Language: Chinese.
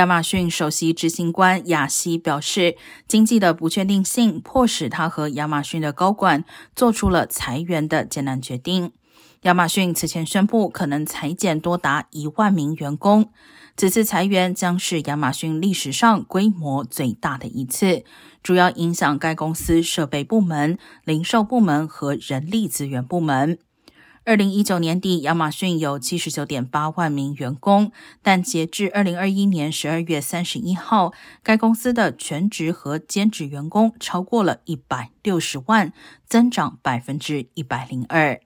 亚马逊首席执行官亚西表示，经济的不确定性迫使他和亚马逊的高管做出了裁员的艰难决定。亚马逊此前宣布可能裁减多达一万名员工，此次裁员将是亚马逊历史上规模最大的一次，主要影响该公司设备部门、零售部门和人力资源部门。二零一九年底，亚马逊有七十九点八万名员工，但截至二零二一年十二月三十一号，该公司的全职和兼职员工超过了一百六十万，增长百分之一百零二。